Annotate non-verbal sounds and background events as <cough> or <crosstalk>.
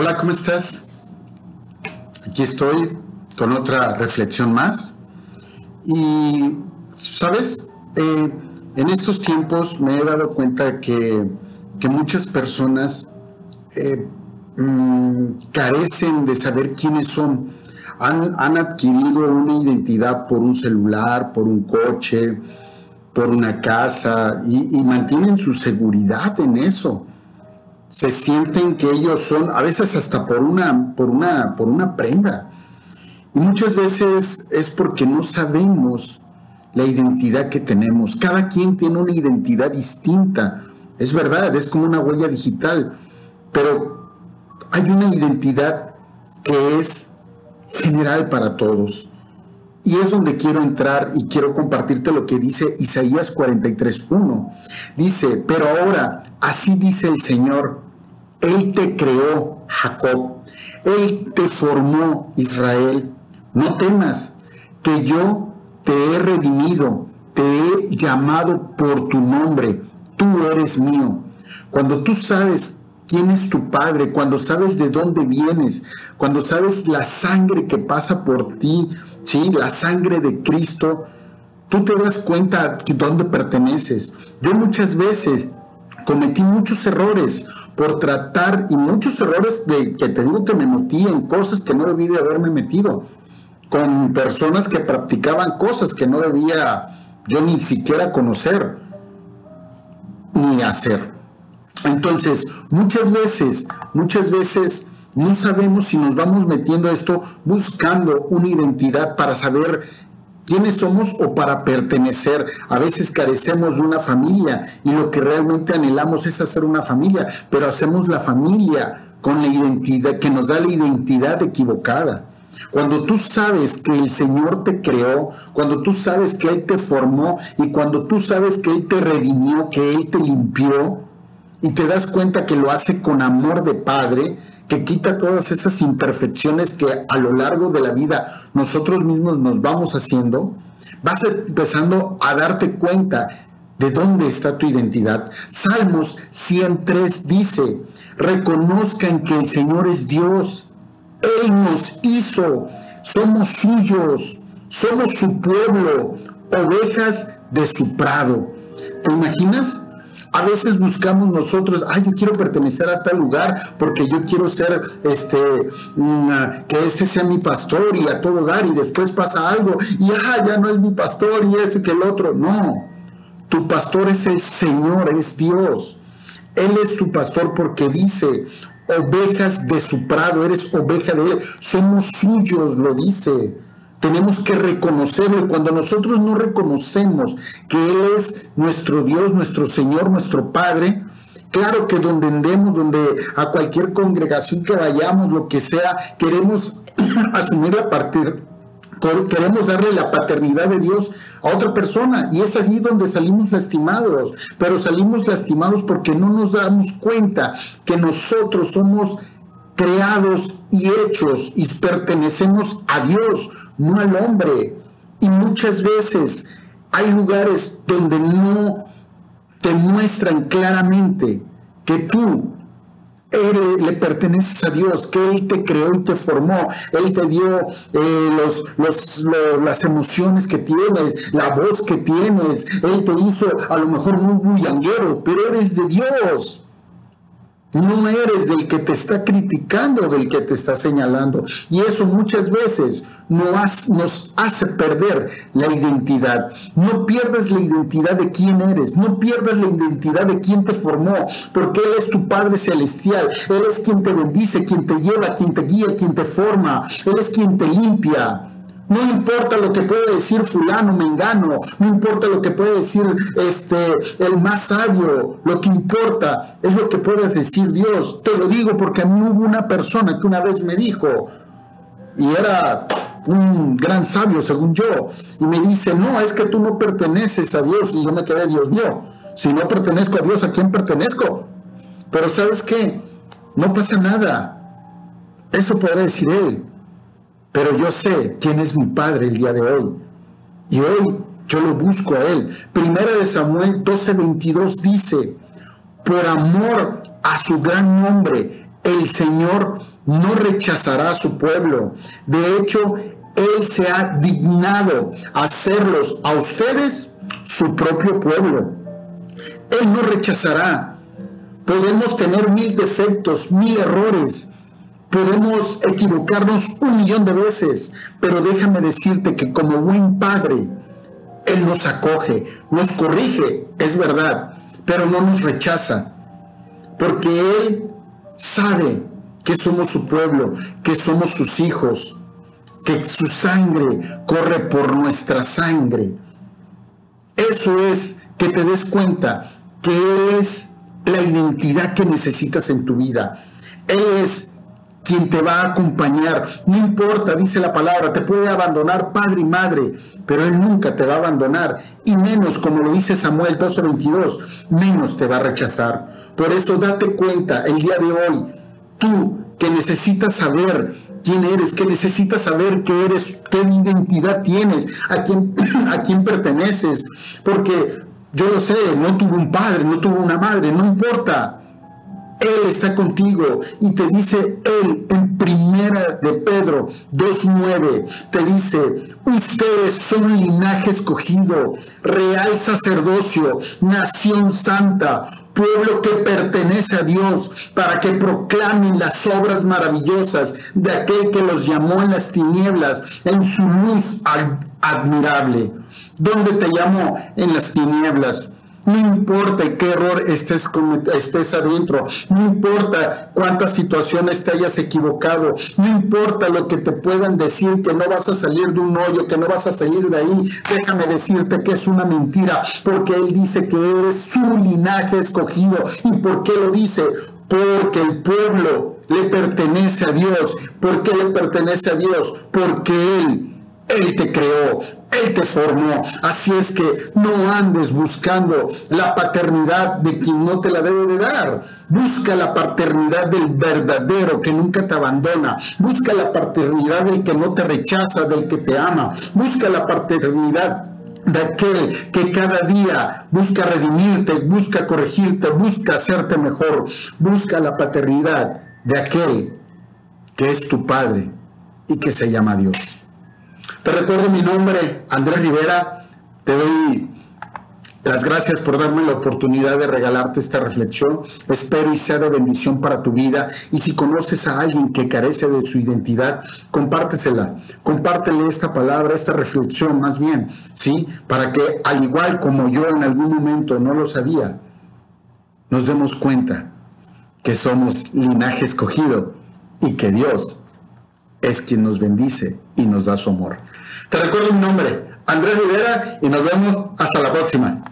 Hola, ¿cómo estás? Aquí estoy con otra reflexión más. Y, ¿sabes? Eh, en estos tiempos me he dado cuenta que, que muchas personas eh, mm, carecen de saber quiénes son. Han, han, adquirido una identidad por un celular, por un coche, por una casa y, y mantienen su seguridad en eso se sienten que ellos son, a veces hasta por una, por una, por una prenda. Y muchas veces es porque no sabemos la identidad que tenemos. Cada quien tiene una identidad distinta. Es verdad, es como una huella digital. Pero hay una identidad que es general para todos. Y es donde quiero entrar y quiero compartirte lo que dice Isaías 43.1. Dice, pero ahora, así dice el Señor, Él te creó, Jacob, Él te formó, Israel. No temas, que yo te he redimido, te he llamado por tu nombre, tú eres mío. Cuando tú sabes quién es tu Padre, cuando sabes de dónde vienes, cuando sabes la sangre que pasa por ti, ¿sí? la sangre de Cristo, tú te das cuenta de dónde perteneces. Yo muchas veces cometí muchos errores por tratar y muchos errores de que te digo que me metí en cosas que no debí de haberme metido, con personas que practicaban cosas que no debía yo ni siquiera conocer ni hacer. Entonces, muchas veces, muchas veces no sabemos si nos vamos metiendo a esto buscando una identidad para saber quiénes somos o para pertenecer. A veces carecemos de una familia y lo que realmente anhelamos es hacer una familia, pero hacemos la familia con la identidad que nos da la identidad equivocada. Cuando tú sabes que el Señor te creó, cuando tú sabes que Él te formó y cuando tú sabes que Él te redimió, que Él te limpió y te das cuenta que lo hace con amor de Padre, que quita todas esas imperfecciones que a lo largo de la vida nosotros mismos nos vamos haciendo, vas empezando a darte cuenta de dónde está tu identidad. Salmos 103 dice, reconozcan que el Señor es Dios, Él nos hizo, somos suyos, somos su pueblo, ovejas de su prado. ¿Te imaginas? A veces buscamos nosotros, ay, yo quiero pertenecer a tal lugar porque yo quiero ser, este, que este sea mi pastor y a todo dar y después pasa algo y ah, ya no es mi pastor y este que el otro. No, tu pastor es el Señor, es Dios. Él es tu pastor porque dice, ovejas de su prado, eres oveja de él, somos suyos, lo dice. Tenemos que reconocerlo. Y cuando nosotros no reconocemos que Él es nuestro Dios, nuestro Señor, nuestro Padre, claro que donde andemos, donde a cualquier congregación que vayamos, lo que sea, queremos <clears throat> asumir la partir, queremos darle la paternidad de Dios a otra persona. Y es allí donde salimos lastimados, pero salimos lastimados porque no nos damos cuenta que nosotros somos creados y hechos y pertenecemos a Dios, no al hombre. Y muchas veces hay lugares donde no te muestran claramente que tú le perteneces a Dios, que Él te creó y te formó, Él te dio eh, los, las emociones que tienes, la voz que tienes, Él te hizo a lo mejor muy bullanguero, pero eres de Dios. No eres del que te está criticando, del que te está señalando. Y eso muchas veces nos hace perder la identidad. No pierdas la identidad de quién eres, no pierdas la identidad de quién te formó, porque Él es tu Padre Celestial. Él es quien te bendice, quien te lleva, quien te guía, quien te forma. Él es quien te limpia. No importa lo que puede decir fulano, mengano, no importa lo que puede decir este el más sabio, lo que importa es lo que puede decir Dios. Te lo digo porque a mí hubo una persona que una vez me dijo y era un gran sabio según yo y me dice, "No, es que tú no perteneces a Dios." Y yo me quedé, "Dios mío, si no pertenezco a Dios, ¿a quién pertenezco?" Pero ¿sabes qué? No pasa nada. Eso podrá decir él pero yo sé quién es mi Padre el día de hoy. Y hoy yo lo busco a Él. Primera de Samuel 12:22 dice, por amor a su gran nombre, el Señor no rechazará a su pueblo. De hecho, Él se ha dignado hacerlos a ustedes su propio pueblo. Él no rechazará. Podemos tener mil defectos, mil errores. Podemos equivocarnos un millón de veces, pero déjame decirte que como buen padre, Él nos acoge, nos corrige, es verdad, pero no nos rechaza, porque Él sabe que somos su pueblo, que somos sus hijos, que su sangre corre por nuestra sangre. Eso es que te des cuenta que Él es la identidad que necesitas en tu vida. Él es quien te va a acompañar. No importa, dice la palabra, te puede abandonar padre y madre, pero Él nunca te va a abandonar. Y menos, como lo dice Samuel 12:22, menos te va a rechazar. Por eso date cuenta el día de hoy, tú que necesitas saber quién eres, que necesitas saber qué eres, qué identidad tienes, a quién, <clears throat> a quién perteneces. Porque yo lo sé, no tuvo un padre, no tuvo una madre, no importa. Él está contigo y te dice Él en primera de Pedro 2.9, te dice, ustedes son linaje escogido, real sacerdocio, nación santa, pueblo que pertenece a Dios, para que proclamen las obras maravillosas de aquel que los llamó en las tinieblas, en su luz admirable. ¿Dónde te llamó? En las tinieblas no importa qué error estés, estés adentro, no importa cuántas situaciones te hayas equivocado, no importa lo que te puedan decir, que no vas a salir de un hoyo, que no vas a salir de ahí, déjame decirte que es una mentira, porque Él dice que eres su linaje escogido. ¿Y por qué lo dice? Porque el pueblo le pertenece a Dios. ¿Por qué le pertenece a Dios? Porque Él, Él te creó, él te formó. Así es que no andes buscando la paternidad de quien no te la debe de dar. Busca la paternidad del verdadero que nunca te abandona. Busca la paternidad del que no te rechaza, del que te ama. Busca la paternidad de aquel que cada día busca redimirte, busca corregirte, busca hacerte mejor. Busca la paternidad de aquel que es tu Padre y que se llama Dios. Te recuerdo mi nombre, Andrés Rivera. Te doy las gracias por darme la oportunidad de regalarte esta reflexión. Espero y sea de bendición para tu vida. Y si conoces a alguien que carece de su identidad, compártesela. Compártele esta palabra, esta reflexión más bien, ¿sí? Para que al igual como yo en algún momento no lo sabía, nos demos cuenta que somos linaje escogido y que Dios es quien nos bendice y nos da su amor. Te recuerdo mi nombre, Andrés Rivera, y nos vemos hasta la próxima.